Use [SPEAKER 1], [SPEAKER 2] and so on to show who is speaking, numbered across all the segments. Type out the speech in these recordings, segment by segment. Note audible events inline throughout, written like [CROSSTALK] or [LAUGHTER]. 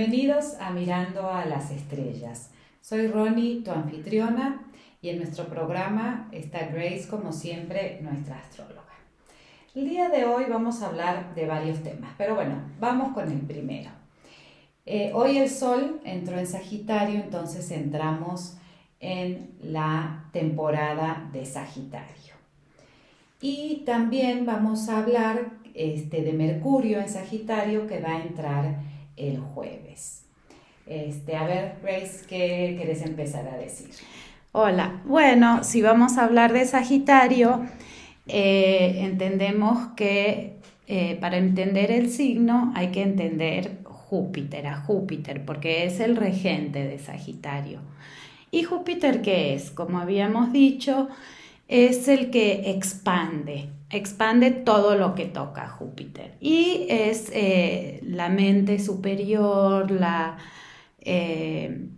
[SPEAKER 1] Bienvenidos a Mirando a las Estrellas. Soy Ronnie, tu anfitriona, y en nuestro programa está Grace, como siempre, nuestra astróloga. El día de hoy vamos a hablar de varios temas, pero bueno, vamos con el primero. Eh, hoy el Sol entró en Sagitario, entonces entramos en la temporada de Sagitario. Y también vamos a hablar este, de Mercurio en Sagitario que va a entrar el jueves. Este, a ver, Grace, ¿qué querés empezar a decir?
[SPEAKER 2] Hola, bueno, si vamos a hablar de Sagitario, eh, entendemos que eh, para entender el signo hay que entender Júpiter, a Júpiter, porque es el regente de Sagitario. ¿Y Júpiter qué es? Como habíamos dicho, es el que expande, expande todo lo que toca Júpiter. Y es eh, la mente superior, la eh,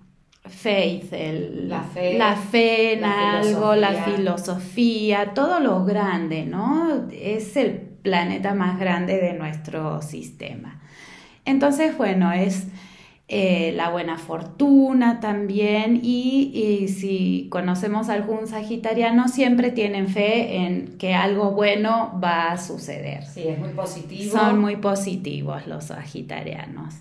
[SPEAKER 2] faith, la, fe, la fe en algo, la filosofía, todo lo grande, ¿no? Es el planeta más grande de nuestro sistema. Entonces, bueno, es eh, la buena fortuna también y, si conocemos algún sagitariano siempre tienen fe en que algo bueno va a suceder.
[SPEAKER 1] Sí, es muy positivo.
[SPEAKER 2] Son muy positivos los sagitarianos.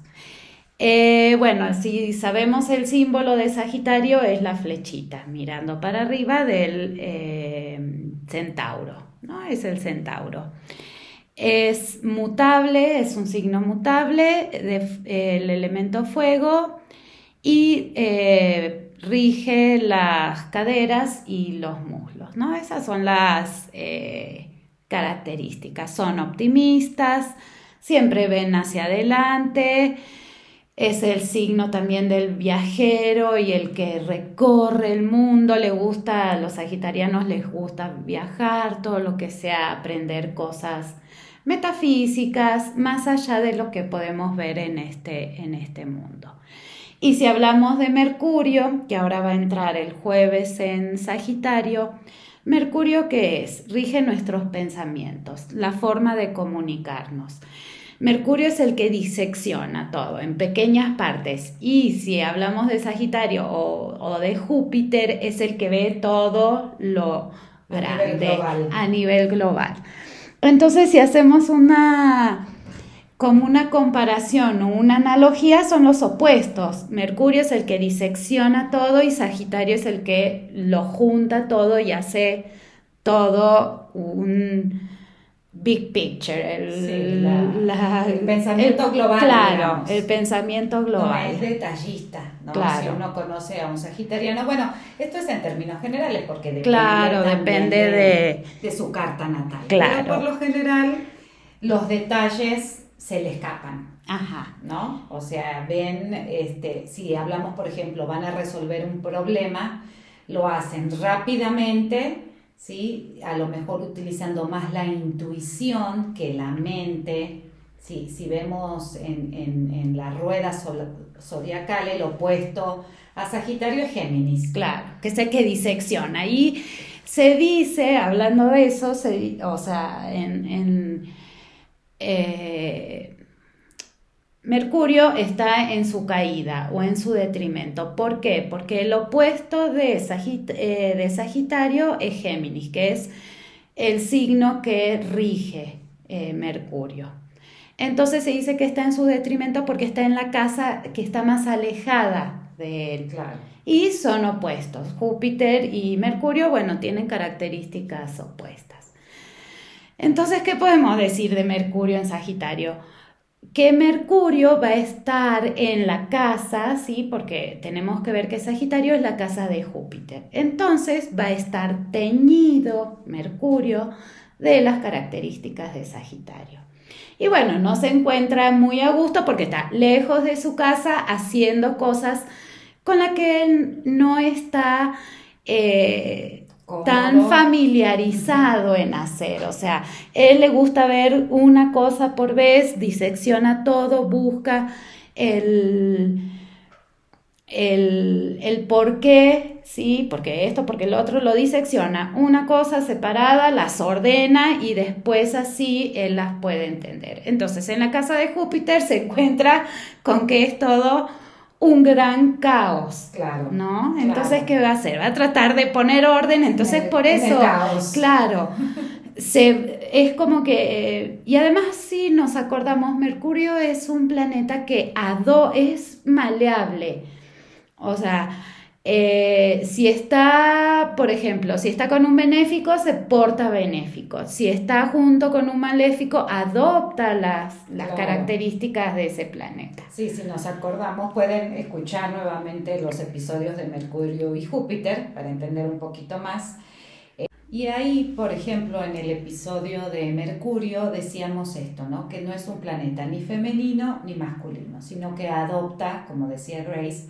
[SPEAKER 2] Eh, bueno, si sabemos el símbolo de Sagitario es la flechita mirando para arriba del eh, centauro, ¿no? Es el centauro. Es mutable, es un signo mutable del elemento fuego y eh, rige las caderas y los muslos, ¿no? Esas son las eh, características. Son optimistas, siempre ven hacia adelante, es el signo también del viajero y el que recorre el mundo, le gusta, a los sagitarianos les gusta viajar, todo lo que sea aprender cosas metafísicas, más allá de lo que podemos ver en este, en este mundo. Y si hablamos de Mercurio, que ahora va a entrar el jueves en Sagitario, Mercurio qué es? Rige nuestros pensamientos, la forma de comunicarnos. Mercurio es el que disecciona todo en pequeñas partes y si hablamos de Sagitario o, de Júpiter es el que ve todo lo grande a nivel global. Entonces, si hacemos una como una comparación o una analogía son los opuestos. Mercurio es el que disecciona todo y Sagitario es el que lo junta todo y hace todo un big picture,
[SPEAKER 1] el, pensamiento global.
[SPEAKER 2] Claro, el pensamiento global.
[SPEAKER 1] No es detallista, ¿no? Claro. Si uno conoce a un sagitariano, bueno, esto es en términos generales porque depende,
[SPEAKER 2] claro, depende de,
[SPEAKER 1] de, su carta natal.
[SPEAKER 2] Claro.
[SPEAKER 1] Pero por lo general los detalles se le escapan.
[SPEAKER 2] Ajá.
[SPEAKER 1] ¿No? O sea, ven, este, si hablamos, por ejemplo, van a resolver un problema, lo hacen rápidamente ¿sí? A lo mejor utilizando más la intuición que la mente. Si vemos en, en, la rueda zodiacal el opuesto a Sagitario es Géminis.
[SPEAKER 2] Claro, que sé que disecciona. Y se dice, hablando de eso, o sea, en, en eh, Mercurio está en su caída o en su detrimento. ¿Por qué? Porque el opuesto de, eh, Sagitario es Géminis, que es el signo que rige eh, Mercurio. Entonces se dice que está en su detrimento porque está en la casa que está más alejada de él.
[SPEAKER 1] Claro.
[SPEAKER 2] Y son opuestos. Júpiter y Mercurio, bueno, tienen características opuestas. Entonces, ¿qué podemos decir de Mercurio en Sagitario? Que Mercurio va a estar en la casa, ¿sí? Porque tenemos que ver que Sagitario es la casa de Júpiter. Entonces va a estar teñido Mercurio de las características de Sagitario. Y bueno, no se encuentra muy a gusto porque está lejos de su casa haciendo cosas con las que él no está eh, tan familiarizado en hacer. O sea, él le gusta ver una cosa por vez, disecciona todo, busca el, el, por qué Sí, porque esto, porque el otro lo disecciona, una cosa separada, las ordena y después así él las puede entender. Entonces, en la casa de Júpiter se encuentra con que es todo un gran caos. Claro. ¿No? Entonces, ¿qué va a hacer? Va a tratar de poner orden, entonces por eso, claro, [LAUGHS] se, es como que, y además si nos acordamos, Mercurio es un planeta que ado, es maleable. O sea, eh, si está, por ejemplo, si está con un benéfico, se porta benéfico. Si está junto con un maléfico, adopta las, las características de ese planeta.
[SPEAKER 1] Sí, si nos acordamos, pueden escuchar nuevamente los episodios de Mercurio y Júpiter para entender un poquito más. Eh, y ahí, por ejemplo, en el episodio de Mercurio decíamos esto, ¿no? Que no es un planeta ni femenino ni masculino, sino que adopta, como decía Grace,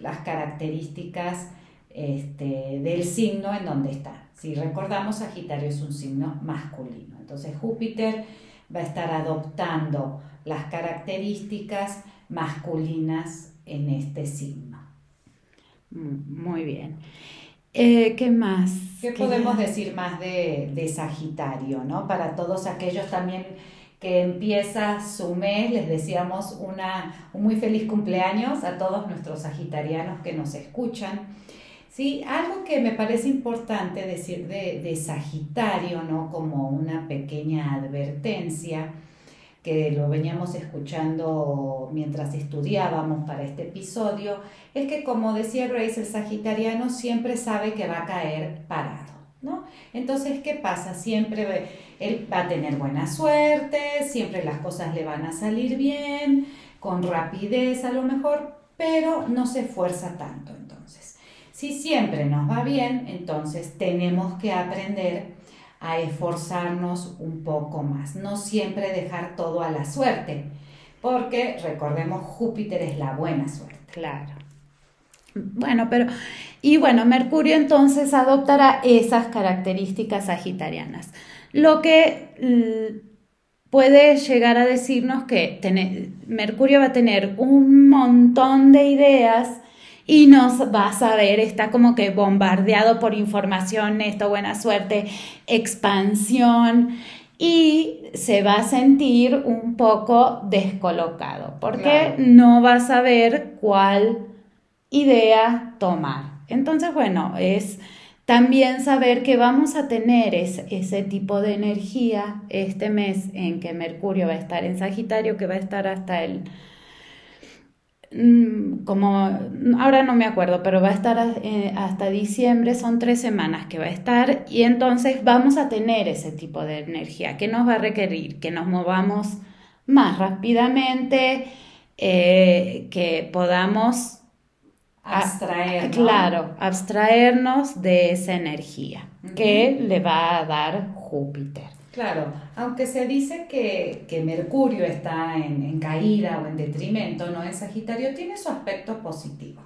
[SPEAKER 1] las características este, del signo en donde está. Si recordamos, Sagitario es un signo masculino. Entonces Júpiter va a estar adoptando las características masculinas en este signo.
[SPEAKER 2] Mm, muy bien. Eh, ¿Qué más?
[SPEAKER 1] ¿Qué, podemos decir más de, de Sagitario? ¿no? Para todos aquellos también que empieza su mes, les decíamos una, un muy feliz cumpleaños a todos nuestros sagitarianos que nos escuchan. Sí, algo que me parece importante decir de, de Sagitario, ¿no? Como una pequeña advertencia, que lo veníamos escuchando mientras estudiábamos para este episodio, es que como decía Grace, el sagitariano siempre sabe que va a caer parado. ¿no? Entonces, ¿qué pasa? Siempre él va a tener buena suerte, siempre las cosas le van a salir bien, con rapidez a lo mejor, pero no se esfuerza tanto entonces. Si siempre nos va bien, entonces tenemos que aprender a esforzarnos un poco más, no siempre dejar todo a la suerte, porque recordemos Júpiter es la buena suerte.
[SPEAKER 2] Claro. Bueno, pero, y bueno, Mercurio entonces adoptará esas características sagitarianas, lo que puede llegar a decirnos que Mercurio va a tener un montón de ideas y nos va a saber, está como que bombardeado por información, esto, buena suerte, expansión, y se va a sentir un poco descolocado, porque no va a saber cuál idea tomar. Entonces, bueno, es también saber que vamos a tener ese tipo de energía este mes en que Mercurio va a estar en Sagitario, que va a estar hasta el mm, como ahora no me acuerdo, pero va a estar eh, hasta diciembre, son tres semanas que va a estar y entonces vamos a tener ese tipo de energía que nos va a requerir que nos movamos más rápidamente, eh, que podamos
[SPEAKER 1] abstraer.
[SPEAKER 2] Claro, abstraernos de esa energía que le va a dar Júpiter.
[SPEAKER 1] Claro, aunque se dice que, Mercurio está en, caída o en detrimento, ¿no? En Sagitario tiene su aspecto positivo.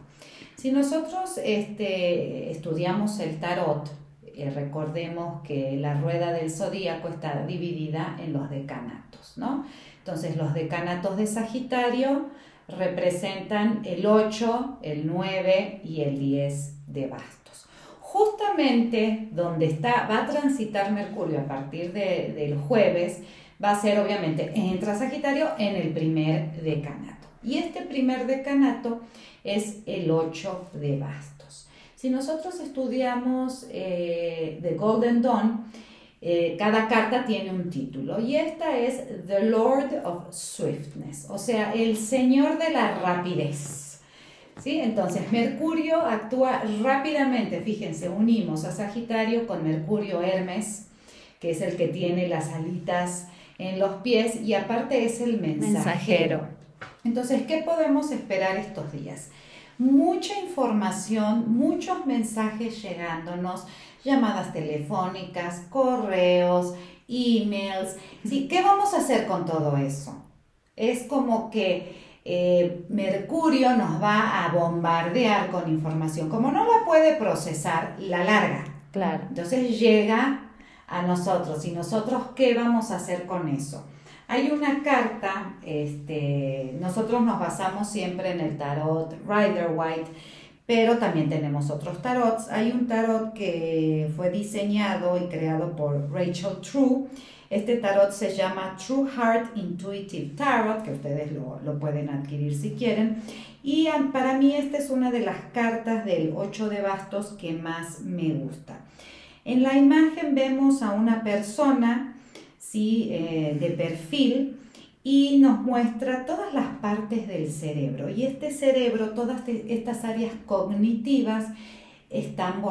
[SPEAKER 1] Si nosotros este, estudiamos el tarot, eh, recordemos que la rueda del zodíaco está dividida en los decanatos, ¿no? Entonces, los decanatos de Sagitario representan el 8, el 9 y el 10 de bastos. Justamente donde está, va a transitar Mercurio a partir de, del jueves, va a ser obviamente, entra Sagitario en el primer decanato. Y este primer decanato es el 8 de bastos. Si nosotros estudiamos eh, The Golden Dawn, eh, cada carta tiene un título y esta es The Lord of Swiftness, o sea, el Señor de la rapidez. ¿Sí? Entonces, Mercurio actúa rápidamente, fíjense, unimos a Sagitario con Mercurio Hermes, que es el que tiene las alitas en los pies y aparte es el mensajero. Entonces, ¿qué podemos esperar estos días? Mucha información, muchos mensajes llegándonos, llamadas telefónicas, correos, emails. ¿Sí? ¿Qué vamos a hacer con todo eso? Es como que eh, Mercurio nos va a bombardear con información. Como no la puede procesar, la larga.
[SPEAKER 2] Claro.
[SPEAKER 1] Entonces llega a nosotros. ¿Y nosotros qué vamos a hacer con eso? Hay una carta, este, nosotros nos basamos siempre en el tarot Rider White pero también tenemos otros tarots. Hay un tarot que fue diseñado y creado por Rachel True. Este tarot se llama True Heart Intuitive Tarot, que ustedes lo, lo pueden adquirir si quieren. Y para mí esta es una de las cartas del 8 de bastos que más me gusta. En la imagen vemos a una persona ¿sí? Eh, de perfil y nos muestra todas las partes del cerebro. Y este cerebro, todas estas áreas cognitivas están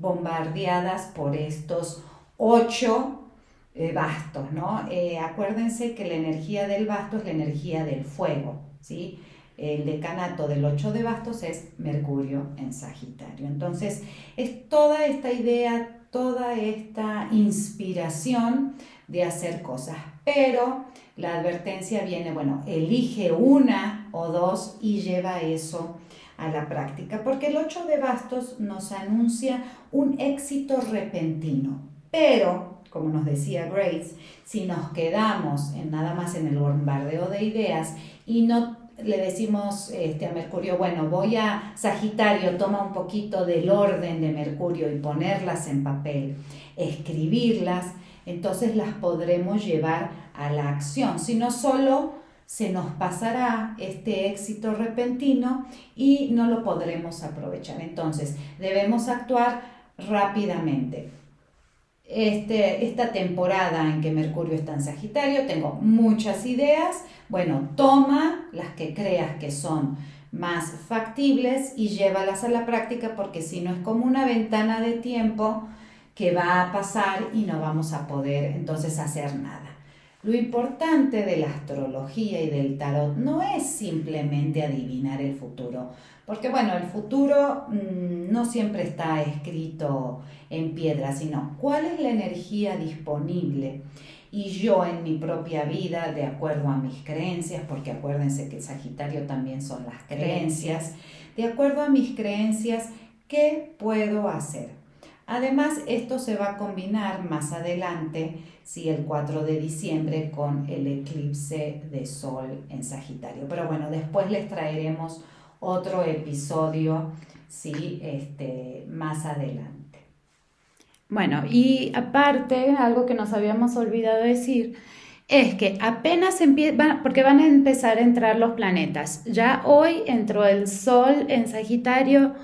[SPEAKER 1] bombardeadas por estos ocho eh, bastos, ¿no? Eh, acuérdense que la energía del basto es la energía del fuego, ¿sí? El decanato del ocho de bastos es Mercurio en Sagitario. Entonces, es toda esta idea, toda esta inspiración de hacer cosas, pero la advertencia viene, bueno, elige una o dos y lleva eso a la práctica, porque el 8 de bastos nos anuncia un éxito repentino, pero, como nos decía Grace, si nos quedamos en nada más en el bombardeo de ideas y no le decimos este, a Mercurio, bueno, voy a Sagitario, toma un poquito del orden de Mercurio y ponerlas en papel, escribirlas, entonces las podremos llevar a la acción, si no solo se nos pasará este éxito repentino y no lo podremos aprovechar. Entonces, debemos actuar rápidamente. Este, esta temporada en que Mercurio está en Sagitario, tengo muchas ideas. Bueno, toma las que creas que son más factibles y llévalas a la práctica porque si no es como una ventana de tiempo que va a pasar y no vamos a poder entonces hacer nada. Lo importante de la astrología y del tarot no es simplemente adivinar el futuro, porque bueno, el futuro mm, no siempre está escrito en piedra, sino cuál es la energía disponible. Y yo en mi propia vida, de acuerdo a mis creencias, porque acuérdense que Sagitario también son las creencias, de acuerdo a mis creencias, ¿qué puedo hacer? Además, esto se va a combinar más adelante, si el 4 de diciembre, con el eclipse de Sol en Sagitario. Pero bueno, después les traeremos otro episodio, sí, este, más adelante.
[SPEAKER 2] Bueno, y aparte, algo que nos habíamos olvidado decir, es que apenas empieza, porque van a empezar a entrar los planetas. Ya hoy entró el Sol en Sagitario,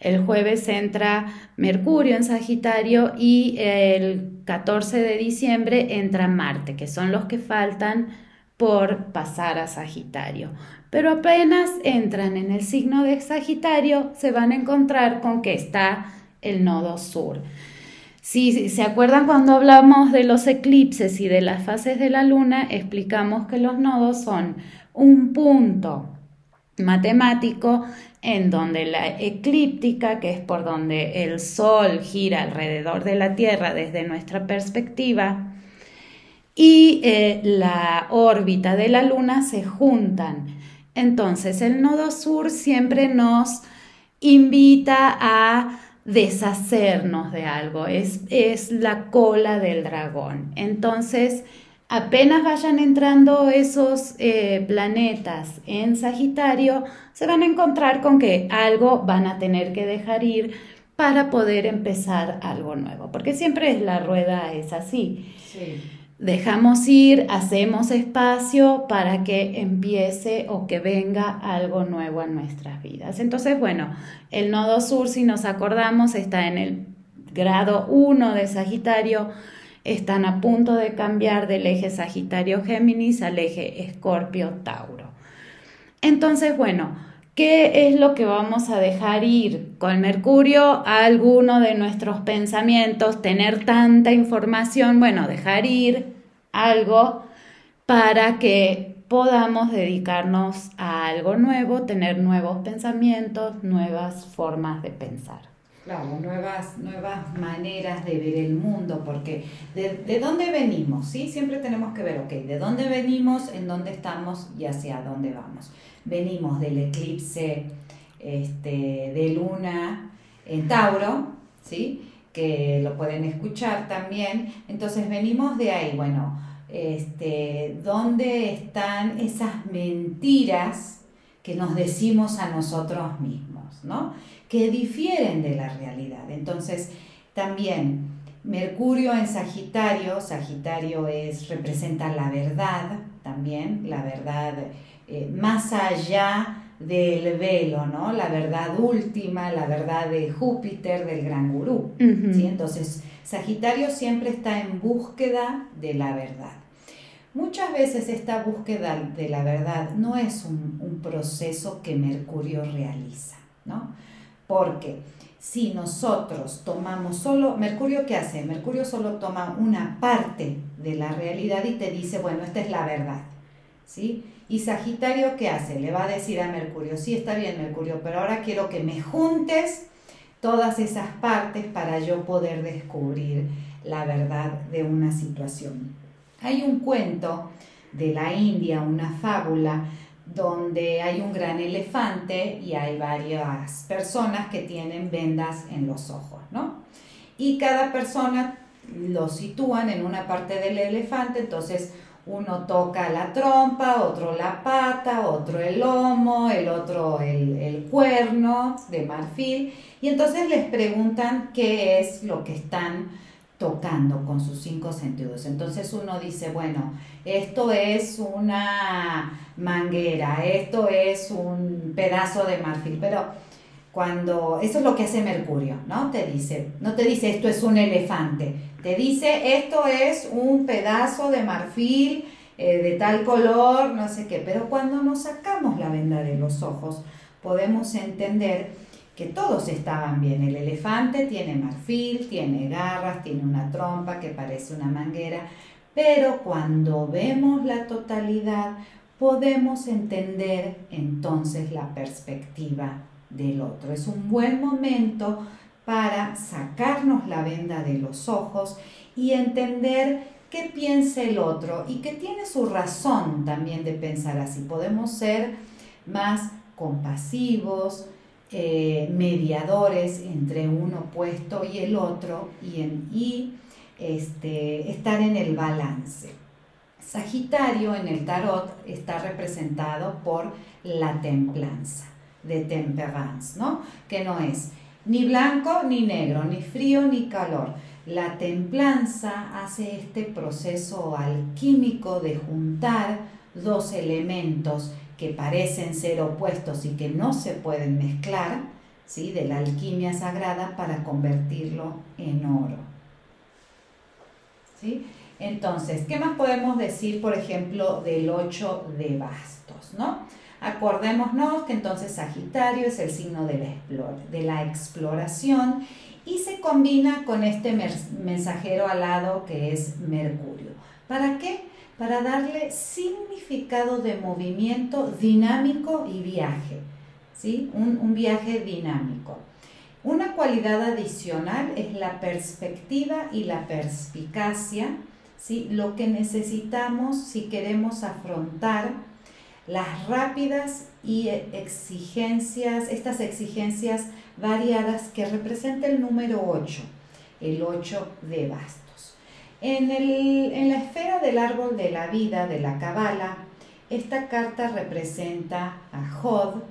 [SPEAKER 2] el jueves entra Mercurio en Sagitario y el 14 de diciembre entra Marte, que son los que faltan por pasar a Sagitario. Pero apenas entran en el signo de Sagitario, se van a encontrar con que está el nodo sur. Si se acuerdan cuando hablamos de los eclipses y de las fases de la luna, explicamos que los nodos son un punto matemático en donde la eclíptica, que es por donde el Sol gira alrededor de la Tierra desde nuestra perspectiva, y eh, la órbita de la Luna se juntan. Entonces el nodo sur siempre nos invita a deshacernos de algo, es, es la cola del dragón. Entonces, apenas vayan entrando esos eh, planetas en Sagitario, se van a encontrar con que algo van a tener que dejar ir para poder empezar algo nuevo, porque siempre la rueda es así. Dejamos ir, hacemos espacio para que empiece o que venga algo nuevo a nuestras vidas. Entonces, bueno, el nodo sur, si nos acordamos, está en el grado 1 de Sagitario, están a punto de cambiar del eje Sagitario-Géminis al eje Escorpio-Tauro. Entonces, bueno, ¿qué es lo que vamos a dejar ir con Mercurio a alguno de nuestros pensamientos? Tener tanta información, bueno, dejar ir algo para que podamos dedicarnos a algo nuevo, tener nuevos pensamientos, nuevas formas de pensar.
[SPEAKER 1] Claro, nuevas, nuevas maneras de ver el mundo, porque de, dónde venimos, ¿sí? Siempre tenemos que ver, ok, de dónde venimos, en dónde estamos y hacia dónde vamos. Venimos del eclipse este, de luna en Tauro, ¿sí? Que lo pueden escuchar también. Entonces venimos de ahí, bueno, este, ¿dónde están esas mentiras que nos decimos a nosotros mismos, ¿no? Que difieren de la realidad. Entonces, también Mercurio en Sagitario, Sagitario es, representa la verdad también, la verdad eh, más allá del velo, ¿no? La verdad última, la verdad de Júpiter, del gran gurú. ¿sí? Entonces, Sagitario siempre está en búsqueda de la verdad. Muchas veces esta búsqueda de la verdad no es un, un proceso que Mercurio realiza, ¿no? Porque si nosotros tomamos solo, Mercurio qué hace? Mercurio solo toma una parte de la realidad y te dice, bueno, esta es la verdad, ¿sí? Y Sagitario, ¿qué hace? Le va a decir a Mercurio, sí, está bien Mercurio, pero ahora quiero que me juntes todas esas partes para yo poder descubrir la verdad de una situación. Hay un cuento de la India, una fábula, donde hay un gran elefante y hay varias personas que tienen vendas en los ojos, ¿no? Y cada persona lo sitúan en una parte del elefante, entonces uno toca la trompa, otro la pata, otro el lomo, el otro el, cuerno de marfil. Y entonces les preguntan qué es lo que están tocando con sus cinco sentidos. Entonces uno dice, bueno, esto es una manguera, esto es un pedazo de marfil, pero cuando eso es lo que hace Mercurio, ¿no? Te dice, no te dice esto es un elefante, te dice esto es un pedazo de marfil eh, de tal color, no sé qué, pero cuando nos sacamos la venda de los ojos podemos entender que todos estaban bien. El elefante tiene marfil, tiene garras, tiene una trompa que parece una manguera, pero cuando vemos la totalidad podemos entender entonces la perspectiva del otro. Es un buen momento para sacarnos la venda de los ojos y entender qué piensa el otro y que tiene su razón también de pensar así. Podemos ser más compasivos, eh, mediadores entre un opuesto y el otro y, en, y este, estar en el balance. Sagitario en el tarot está representado por la templanza de temperance, ¿no? Que no es ni blanco ni negro, ni frío ni calor. La templanza hace este proceso alquímico de juntar dos elementos que parecen ser opuestos y que no se pueden mezclar, ¿sí? de la alquimia sagrada para convertirlo en oro. ¿Sí? Entonces, ¿qué más podemos decir, por ejemplo, del 8 de bastos? ¿no? Acordémonos que entonces Sagitario es el signo de la, exploración y se combina con este mensajero alado que es Mercurio. ¿Para qué? Para darle significado de movimiento dinámico y viaje, ¿sí? Un, viaje dinámico. Una cualidad adicional es la perspectiva y la perspicacia, ¿sí? lo que necesitamos si queremos afrontar las rápidas y exigencias, estas exigencias variadas que representa el número 8, el 8 de bastos. En, en la esfera del árbol de la vida de la Cabala, esta carta representa a Jod,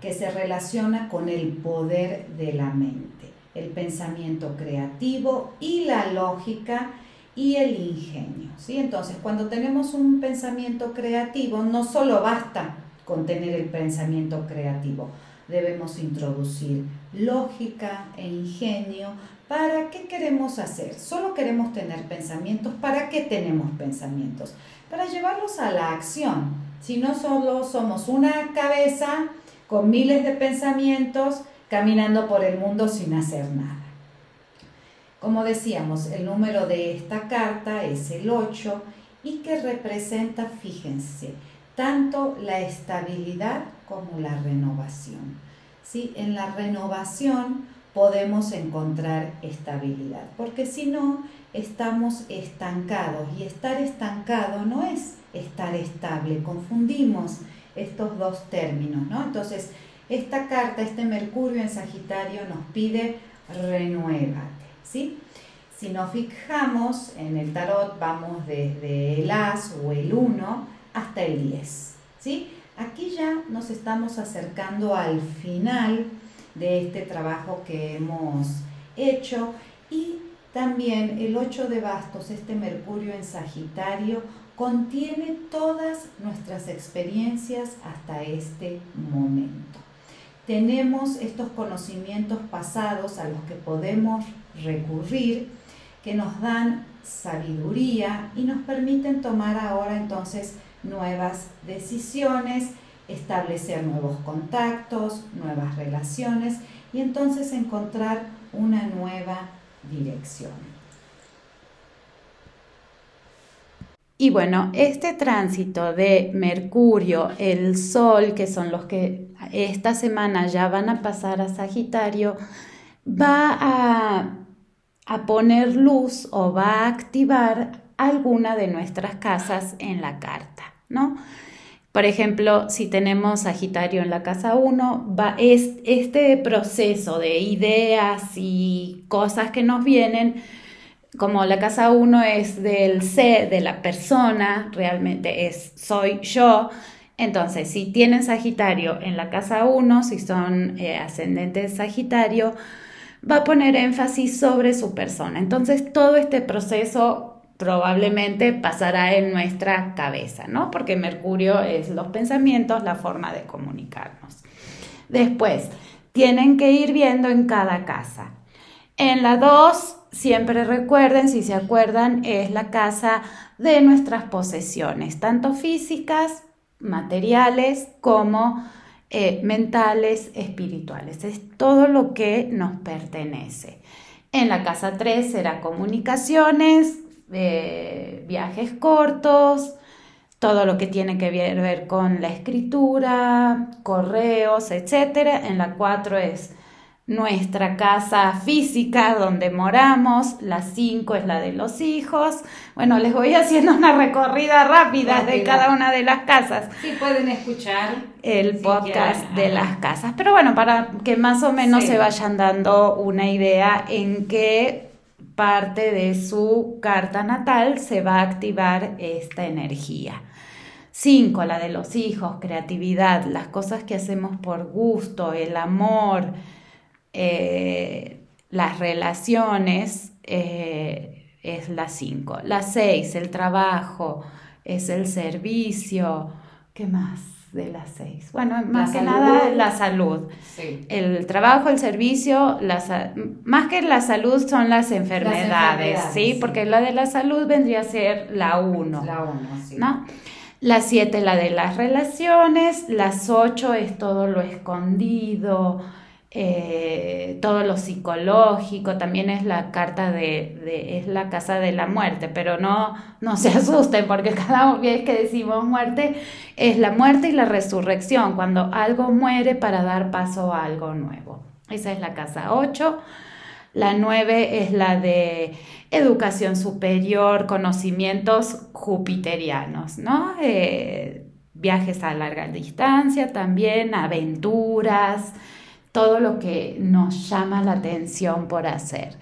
[SPEAKER 1] que se relaciona con el poder de la mente, el pensamiento creativo y la lógica y el ingenio. ¿sí? Entonces, cuando tenemos un pensamiento creativo, no solo basta con tener el pensamiento creativo, debemos introducir lógica e ingenio. ¿Para qué queremos hacer? Solo queremos tener pensamientos. ¿Para qué tenemos pensamientos? Para llevarlos a la acción. Si no solo somos una cabeza con miles de pensamientos caminando por el mundo sin hacer nada. Como decíamos, el número de esta carta es el 8 y que representa, fíjense, tanto la estabilidad como la renovación. ¿Sí? En la renovación podemos encontrar estabilidad, porque si no, estamos estancados y estar estancado no es estar estable, confundimos estos dos términos, ¿no? Entonces, esta carta, este Mercurio en Sagitario nos pide renuévate. Si nos fijamos en el tarot, vamos desde el As o el 1 hasta el 10, ¿sí? Aquí ya nos estamos acercando al final de este trabajo que hemos hecho y también el 8 de bastos, este Mercurio en Sagitario, contiene todas nuestras experiencias hasta este momento. Tenemos estos conocimientos pasados a los que podemos recurrir, que nos dan sabiduría y nos permiten tomar ahora entonces nuevas decisiones, establecer nuevos contactos, nuevas relaciones y entonces encontrar una nueva dirección.
[SPEAKER 2] Y bueno, este tránsito de Mercurio, el Sol, que son los que esta semana ya van a pasar a Sagitario, va a, a poner luz o va a activar alguna de nuestras casas en la carta, ¿no? Por ejemplo, si tenemos Sagitario en la casa 1, va, es este proceso de ideas y cosas que nos vienen como la casa 1 es del ser, de la persona, realmente es soy yo. Entonces, si tienen Sagitario en la casa 1, si son eh, ascendentes Sagitario, va a poner énfasis sobre su persona. Entonces, todo este proceso probablemente pasará en nuestra cabeza, ¿no? Porque Mercurio es los pensamientos, la forma de comunicarnos. Después, tienen que ir viendo en cada casa. En la 2 siempre recuerden, si se acuerdan, es la casa de nuestras posesiones, tanto físicas, materiales, como eh, mentales, espirituales. Es todo lo que nos pertenece. En la casa 3 será comunicaciones, eh, viajes cortos, todo lo que tiene que ver con la escritura, correos, etc. En la 4 es nuestra casa física donde moramos, la 5 es la de los hijos. Bueno, les voy [LAUGHS] haciendo una recorrida rápida, de cada una de las casas.
[SPEAKER 1] Sí, pueden escuchar
[SPEAKER 2] el podcast de las casas. Pero bueno, para que más o menos se vayan dando una idea en qué parte de su carta natal se va a activar esta energía. 5, la de los hijos, creatividad, las cosas que hacemos por gusto, el amor, eh, las relaciones eh, es la 5. La 6, el trabajo, es el servicio. ¿Qué más de la 6? Bueno, más que nada la salud. El trabajo, el servicio, la, más que la salud son las enfermedades, ¿sí? Porque la de la salud vendría a ser la 1.
[SPEAKER 1] La 1, sí.
[SPEAKER 2] ¿no? La 7, la de las relaciones. Las 8 es todo lo escondido eh, todo lo psicológico, también es la carta de, es la casa de la muerte, pero no, no se [LAUGHS] asusten porque cada vez que decimos muerte es la muerte y la resurrección, cuando algo muere para dar paso a algo nuevo. Esa es la casa 8. La 9 es la de educación superior, conocimientos jupiterianos, ¿no? Eh, viajes a larga distancia también, aventuras, todo lo que nos llama la atención por hacer.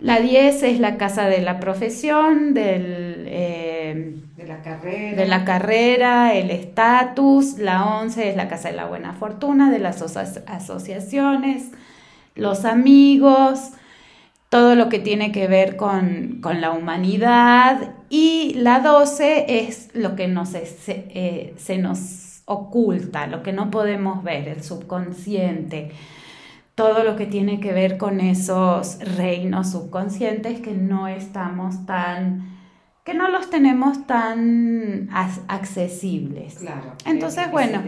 [SPEAKER 2] La 10 es la casa de la profesión, del,
[SPEAKER 1] eh, de, la carrera.
[SPEAKER 2] de la carrera, el estatus. La 11 es la casa de la buena fortuna, de las asociaciones, los amigos, todo lo que tiene que ver con, la humanidad. Y la 12 es lo que nos, eh, se nos oculta, lo que no podemos ver, el subconsciente, todo lo que tiene que ver con esos reinos subconscientes que no estamos tan, que no los tenemos tan accesibles.
[SPEAKER 1] Claro.
[SPEAKER 2] Entonces, bueno,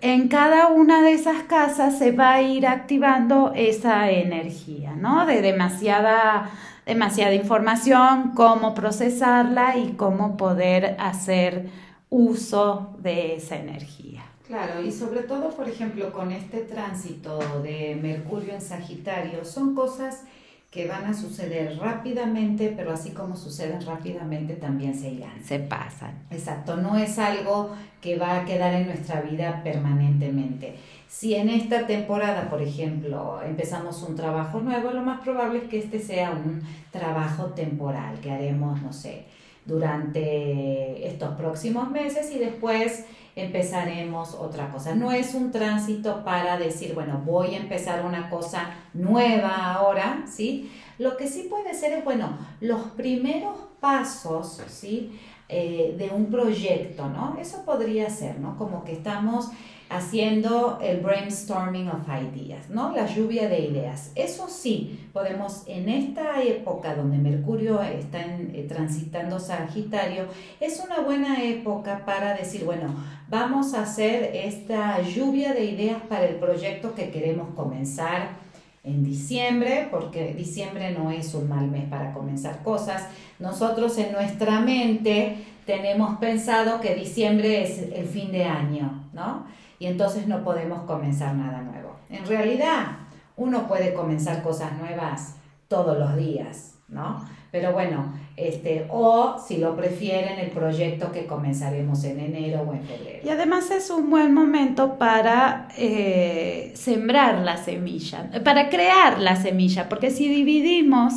[SPEAKER 2] en cada una de esas casas se va a ir activando esa energía, ¿no? De demasiada demasiada información, cómo procesarla y cómo poder hacer uso de esa energía.
[SPEAKER 1] Claro, y sobre todo, por ejemplo, con este tránsito de Mercurio en Sagitario, son cosas que van a suceder rápidamente, pero así como suceden rápidamente, también se irán.
[SPEAKER 2] Se pasan.
[SPEAKER 1] Exacto, no es algo que va a quedar en nuestra vida permanentemente. Si en esta temporada, por ejemplo, empezamos un trabajo nuevo, lo más probable es que este sea un trabajo temporal, que haremos, no sé, durante estos próximos meses y después empezaremos otra cosa. No es un tránsito para decir, bueno, voy a empezar una cosa nueva ahora, ¿sí? Lo que sí puede ser es, bueno, los primeros pasos, ¿sí? Eh, de un proyecto, ¿no? Eso podría ser, ¿no? Como que estamos haciendo el brainstorming of ideas, ¿no? La lluvia de ideas. Eso sí, podemos en esta época donde Mercurio está eh, transitando Sagitario, es una buena época para decir, bueno, vamos a hacer esta lluvia de ideas para el proyecto que queremos comenzar en diciembre, porque diciembre no es un mal mes para comenzar cosas. Nosotros en nuestra mente tenemos pensado que diciembre es el fin de año, ¿no? y entonces no podemos comenzar nada nuevo. En realidad, uno puede comenzar cosas nuevas todos los días, ¿no? Pero bueno, este, o si lo prefieren, el proyecto que comenzaremos en enero o en febrero.
[SPEAKER 2] Y además es un buen momento para eh, sembrar la semilla, para crear la semilla, porque si dividimos,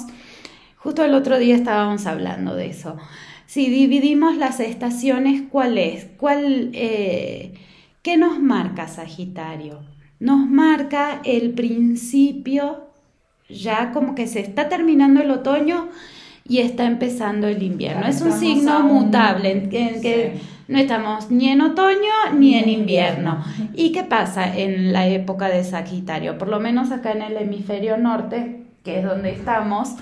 [SPEAKER 2] justo el otro día estábamos hablando de eso, si dividimos las estaciones, ¿cuál es? ¿Cuál... Eh, ¿Qué nos marca Sagitario? Nos marca el principio, ya como que se está terminando el otoño y está empezando el invierno. es un signo mutable en, que no estamos ni en otoño ni en invierno. ¿Y qué pasa en la época de Sagitario? Por lo menos acá en el hemisferio norte, que es donde estamos,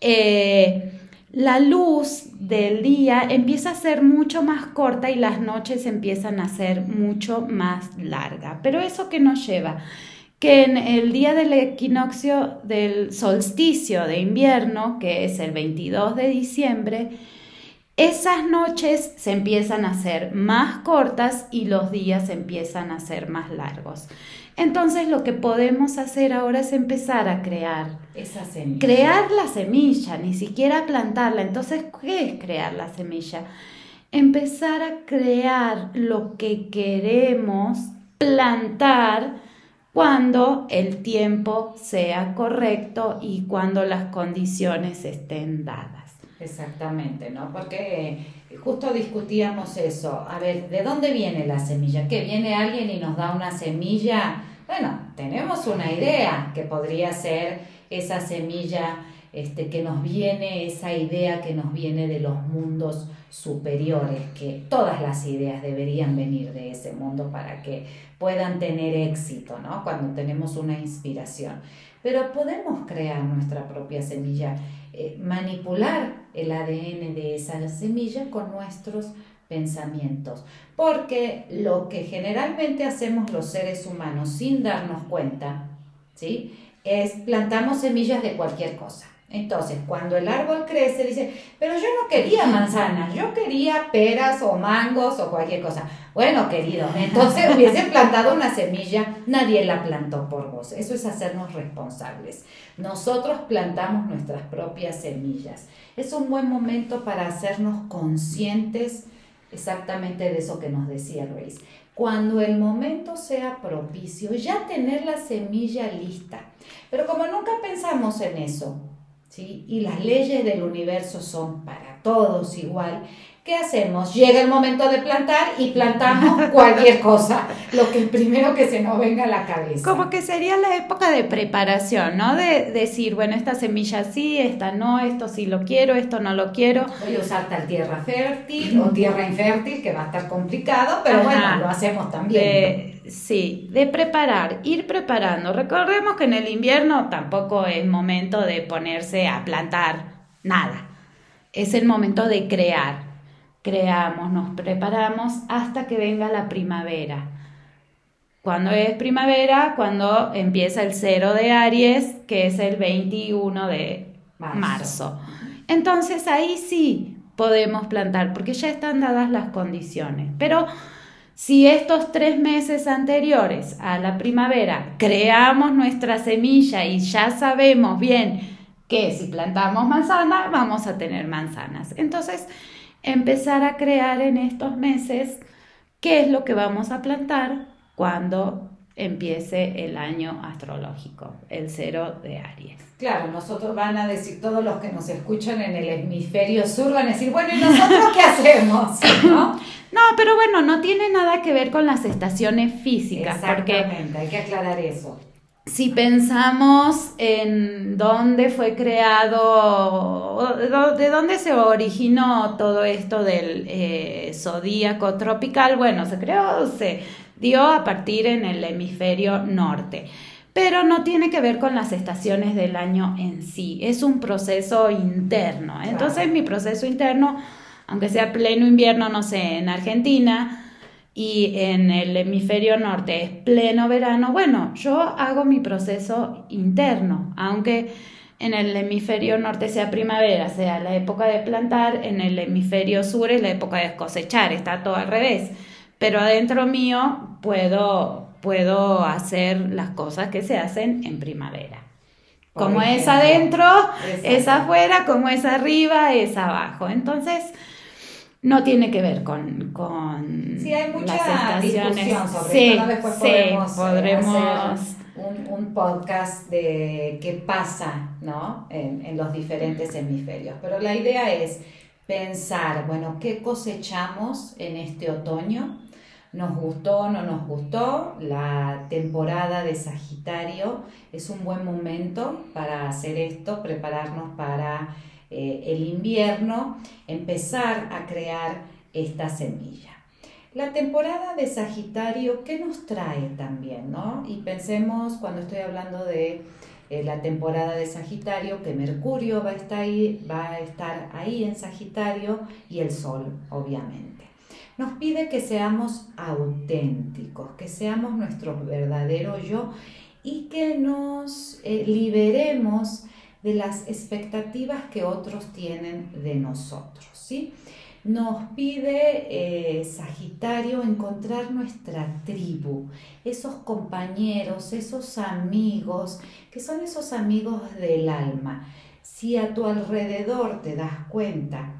[SPEAKER 2] eh, la luz del día empieza a ser mucho más corta y las noches empiezan a ser mucho más largas. Pero eso que nos lleva que en el día del equinoccio del solsticio de invierno, que es el 22 de diciembre, esas noches se empiezan a hacer más cortas y los días empiezan a ser más largos. Entonces lo que podemos hacer ahora es empezar a crear.
[SPEAKER 1] Esa semilla.
[SPEAKER 2] Crear la semilla, ni siquiera plantarla. Entonces, ¿qué es crear la semilla? Empezar a crear lo que queremos plantar cuando el tiempo sea correcto y cuando las condiciones estén dadas.
[SPEAKER 1] Exactamente, ¿no? Porque justo discutíamos eso. A ver, ¿de dónde viene la semilla? ¿Que viene alguien y nos da una semilla? Bueno, tenemos una idea que podría ser esa semilla este, que nos viene, esa idea que nos viene de los mundos superiores, que todas las ideas deberían venir de ese mundo para que puedan tener éxito, ¿no? Cuando tenemos una inspiración. Pero podemos crear nuestra propia semilla, eh, manipular el ADN de esa semilla con nuestros pensamientos. Porque lo que generalmente hacemos los seres humanos sin darnos cuenta, ¿sí? Es plantamos semillas de cualquier cosa. Entonces, cuando el árbol crece, dice, pero yo no quería manzanas, yo quería peras o mangos o cualquier cosa. Bueno, querido, [LAUGHS] entonces hubiese plantado una semilla, nadie la plantó por vos. Eso es hacernos responsables. Nosotros plantamos nuestras propias semillas. Es un buen momento para hacernos conscientes exactamente de eso que nos decía Grace. Cuando el momento sea propicio, ya tener la semilla lista. Pero como nunca pensamos en eso, ¿sí? y las leyes del universo son para todos igual, ¿qué hacemos? Llega el momento de plantar y plantamos [LAUGHS] cualquier cosa, lo que primero que se nos venga a la cabeza.
[SPEAKER 2] Como que sería la época de preparación, ¿no? De decir, bueno, esta semilla sí, esta no, esto sí lo quiero, esto no lo quiero.
[SPEAKER 1] Voy a usar tal tierra fértil o tierra infértil, que va a estar complicado, pero bueno, lo hacemos también.
[SPEAKER 2] sí, de preparar, ir preparando. Recordemos que en el invierno tampoco es momento de ponerse a plantar nada. Es el momento de crear creamos, nos preparamos hasta que venga la primavera. Cuando es primavera, cuando empieza el cero de Aries, que es el 21 de marzo. Entonces ahí sí podemos plantar, porque ya están dadas las condiciones. Pero si estos tres meses anteriores a la primavera creamos nuestra semilla y ya sabemos bien que si plantamos manzana, vamos a tener manzanas. Entonces, empezar a crear en estos meses qué es lo que vamos a plantar cuando empiece el año astrológico, el cero de Aries.
[SPEAKER 1] Claro, nosotros van a decir, todos los que nos escuchan en el hemisferio sur van a decir, bueno, ¿y nosotros qué hacemos? ¿No? [LAUGHS]
[SPEAKER 2] no, pero bueno, no tiene nada que ver con las estaciones físicas.
[SPEAKER 1] Exactamente, hay que aclarar eso.
[SPEAKER 2] Si pensamos en dónde fue creado, de dónde se originó todo esto del eh, zodíaco tropical, bueno, se creó, se dio a partir en el hemisferio norte pero no tiene que ver con las estaciones del año en sí, es un proceso interno. Entonces mi proceso interno, aunque sea pleno invierno, no sé, en Argentina y en el hemisferio norte es pleno verano, bueno, yo hago mi proceso interno, aunque en el hemisferio norte sea primavera, sea la época de plantar, en el hemisferio sur es la época de cosechar, está todo al revés. Pero adentro mío puedo puedo hacer las cosas que se hacen en primavera. como es adentro, es afuera, como es arriba, es abajo. Entonces, no tiene que ver con, con
[SPEAKER 1] sí, hay mucha discusión sobre sí, Después podremos, eh, podremos... un, podcast de qué pasa ¿no? en, en los diferentes hemisferios. Pero la idea es pensar, bueno, ¿qué cosechamos en este otoño? nos gustó o no nos gustó, la temporada de Sagitario es un buen momento para hacer esto, prepararnos para eh, el invierno, empezar a crear esta semilla. La temporada de Sagitario, ¿qué nos trae también? ¿no? Y pensemos cuando estoy hablando de eh, la temporada de Sagitario, que Mercurio va a, estar ahí, va a estar ahí en Sagitario y el Sol, obviamente nos pide que seamos auténticos, que seamos nuestro verdadero yo y que nos eh, liberemos de las expectativas que otros tienen de nosotros. ¿sí? Nos pide eh, Sagitario encontrar nuestra tribu, esos compañeros, esos amigos, que son esos amigos del alma. Si a tu alrededor te das cuenta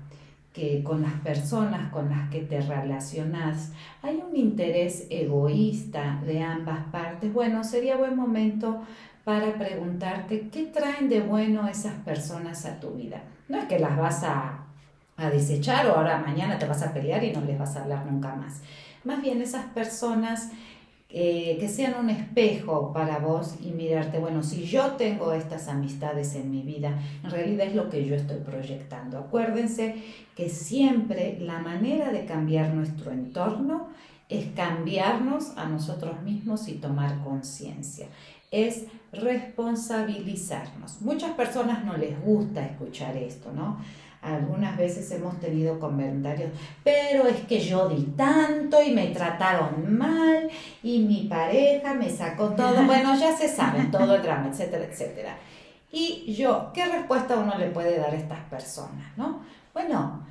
[SPEAKER 1] que con las personas con las que te relacionas hay un interés egoísta de ambas partes, bueno, sería buen momento para preguntarte qué traen de bueno esas personas a tu vida. No es que las vas a, a desechar o ahora mañana te vas a pelear y no les vas a hablar nunca más. Más bien esas personas eh, que sean un espejo para vos y mirarte, bueno, si yo tengo estas amistades en mi vida, en realidad es lo que yo estoy proyectando. Acuérdense que siempre la manera de cambiar nuestro entorno es cambiarnos a nosotros mismos y tomar conciencia. Es responsabilizarnos. Muchas personas no les gusta escuchar esto, ¿no? Algunas veces hemos tenido comentarios, pero es que yo di tanto y me trataron mal y mi pareja me sacó todo. [LAUGHS] Bueno, ya se sabe todo el drama, etcétera, etcétera. Y yo, ¿qué respuesta uno le puede dar a estas personas? ¿no? Bueno,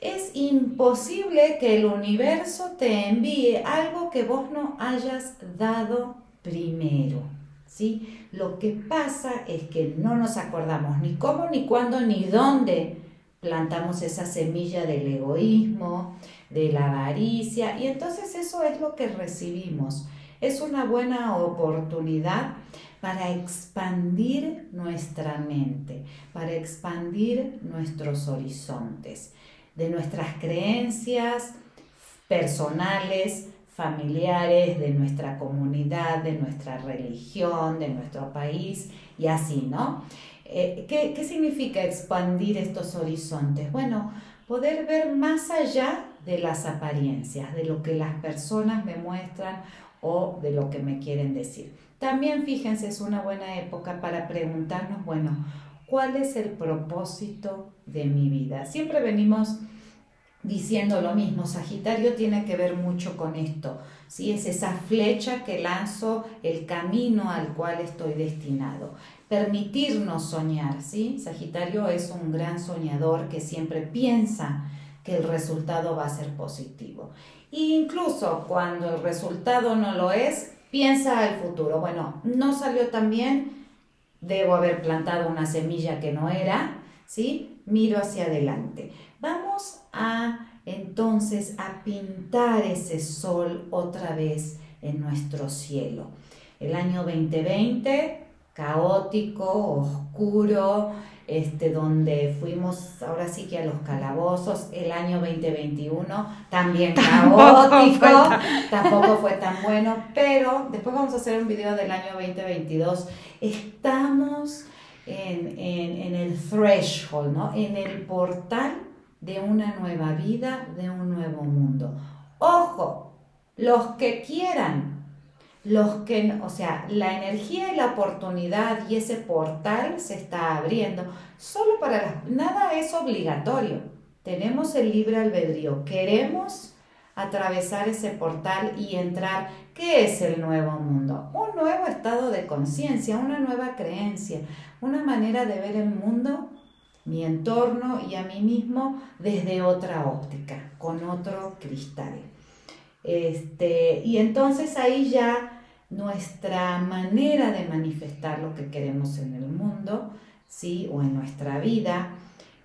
[SPEAKER 1] es imposible que el universo te envíe algo que vos no hayas dado primero. ¿Sí? Lo que pasa es que no nos acordamos ni cómo, ni cuándo, ni dónde plantamos esa semilla del egoísmo, de la avaricia, y entonces eso es lo que recibimos. Es una buena oportunidad para expandir nuestra mente, para expandir nuestros horizontes, de nuestras creencias personales, familiares, de nuestra comunidad, de nuestra religión, de nuestro país y así, ¿no? Eh, ¿qué, significa expandir estos horizontes? Bueno, poder ver más allá de las apariencias, de lo que las personas me muestran o de lo que me quieren decir. También fíjense, es una buena época para preguntarnos, bueno, ¿cuál es el propósito de mi vida? Siempre venimos diciendo lo mismo, Sagitario tiene que ver mucho con esto, ¿sí? es esa flecha que lanzo el camino al cual estoy destinado permitirnos soñar, ¿sí? Sagitario es un gran soñador que siempre piensa que el resultado va a ser positivo. E incluso cuando el resultado no lo es, piensa al futuro. Bueno, no salió tan bien, debo haber plantado una semilla que no era, ¿sí? Miro hacia adelante. Vamos a entonces a pintar ese sol otra vez en nuestro cielo. El año 2020, caótico, oscuro, este, donde fuimos ahora sí que a los calabozos, el año 2021 también [LAUGHS] caótico, tampoco fue tan bueno, pero después vamos a hacer un video del año 2022. Estamos en, en el threshold, ¿no? en el portal de una nueva vida, de un nuevo mundo. Ojo, los que quieran los que, o sea, la energía y la oportunidad y ese portal se está abriendo. Solo para las, nada es obligatorio. Tenemos el libre albedrío. Queremos atravesar ese portal y entrar. ¿Qué es el nuevo mundo? Un nuevo estado de conciencia, una nueva creencia, una manera de ver el mundo, mi entorno y a mí mismo desde otra óptica, con otro cristal. Este, y entonces ahí ya nuestra manera de manifestar lo que queremos en el mundo, ¿sí? O en nuestra vida,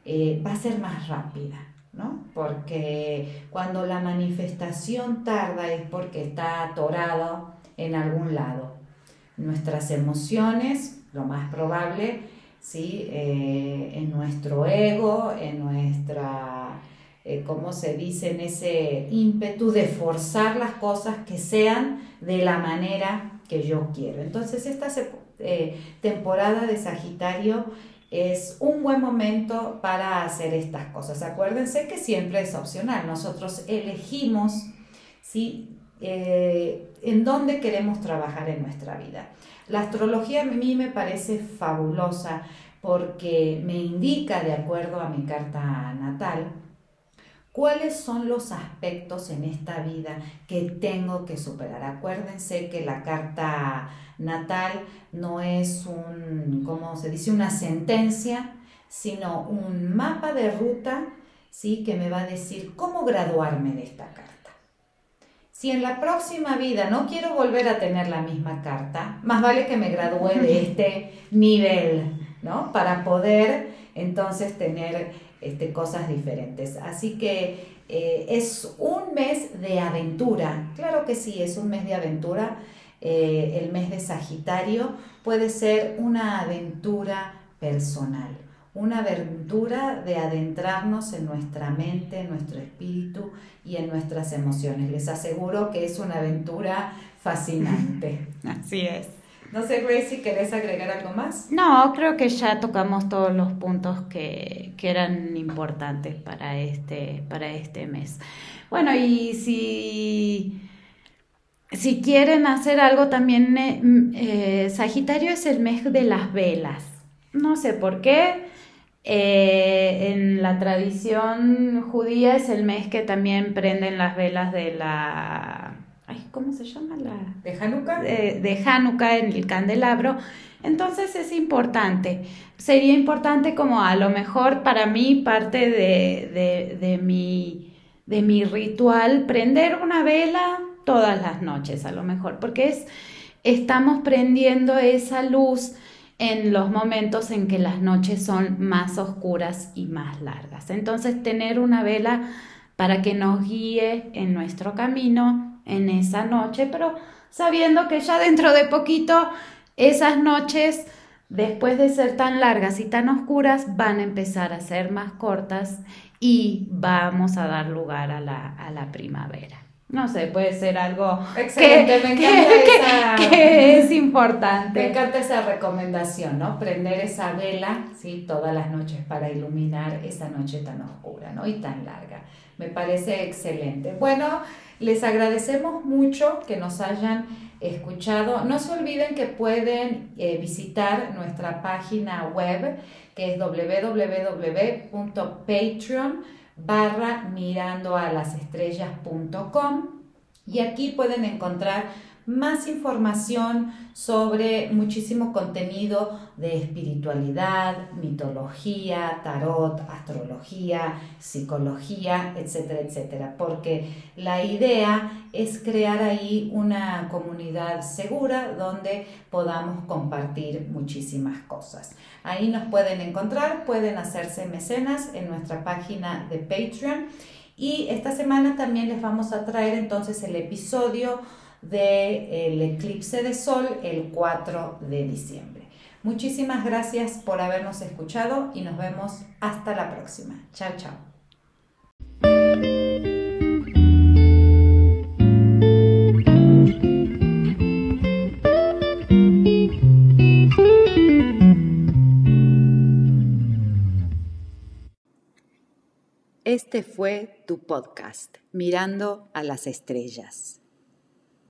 [SPEAKER 1] eh, va a ser más rápida, ¿no? Porque cuando la manifestación tarda es porque está atorado en algún lado. Nuestras emociones, lo más probable, ¿sí? Eh, en nuestro ego, en nuestra eh, como se dice, en ese ímpetu de forzar las cosas que sean de la manera que yo quiero. Entonces, esta eh, temporada de Sagitario es un buen momento para hacer estas cosas. Acuérdense que siempre es opcional. Nosotros elegimos ¿sí? Eh, en dónde queremos trabajar en nuestra vida. La astrología a mí me parece fabulosa porque me indica, de acuerdo a mi carta natal, ¿Cuáles son los aspectos en esta vida que tengo que superar? Acuérdense que la carta natal no es un, ¿cómo se dice?, una sentencia, sino un mapa de ruta, ¿sí?, que me va a decir cómo graduarme de esta carta. Si en la próxima vida no quiero volver a tener la misma carta, más vale que me gradúe de este nivel, ¿no? Para poder entonces tener este, cosas diferentes. Así que eh, es un mes de aventura, claro que sí, es un mes de aventura. Eh, el mes de Sagitario puede ser una aventura personal, una aventura de adentrarnos en nuestra mente, en nuestro espíritu y en nuestras emociones. Les aseguro que es una aventura fascinante. [LAUGHS]
[SPEAKER 2] Así es.
[SPEAKER 1] No sé, Grace, si querés agregar algo más.
[SPEAKER 2] No, creo que ya tocamos todos los puntos que, eran importantes para este, para este mes. Bueno, y si, si quieren hacer algo también, eh, eh, Sagitario es el mes de las velas. No sé por qué. Eh, en la tradición judía es el mes que también prenden las velas de la ¿cómo se llama? La,
[SPEAKER 1] ¿De Hanukkah?
[SPEAKER 2] De, Hanukkah en el candelabro. Entonces es importante. Sería importante como a lo mejor para mí parte de, de, mi, de mi ritual prender una vela todas las noches a lo mejor, porque es, estamos prendiendo esa luz en los momentos en que las noches son más oscuras y más largas. Entonces tener una vela para que nos guíe en nuestro camino en esa noche, pero sabiendo que ya dentro de poquito esas noches, después de ser tan largas y tan oscuras, van a empezar a ser más cortas y vamos a dar lugar a la, a la primavera. No sé, puede ser algo
[SPEAKER 1] Excelente, me encanta
[SPEAKER 2] esa, que es importante.
[SPEAKER 1] Me encanta esa recomendación, ¿no? Prender esa vela, ¿sí? Todas las noches para iluminar esa noche tan oscura, ¿no? Y tan larga. Me parece excelente. Bueno, les agradecemos mucho que nos hayan escuchado. No se olviden que pueden eh, visitar nuestra página web que es www.patreon barra mirando a las estrellas.com y aquí pueden encontrar más información sobre muchísimo contenido de espiritualidad, mitología, tarot, astrología, psicología, etcétera, etcétera. Porque la idea es crear ahí una comunidad segura donde podamos compartir muchísimas cosas. Ahí nos pueden encontrar, pueden hacerse mecenas en nuestra página de Patreon. Y esta semana también les vamos a traer entonces el episodio del eclipse de sol el 4 de diciembre. Muchísimas gracias por habernos escuchado y nos vemos hasta la próxima. Chao, chao. Este fue tu podcast, Mirando a las Estrellas.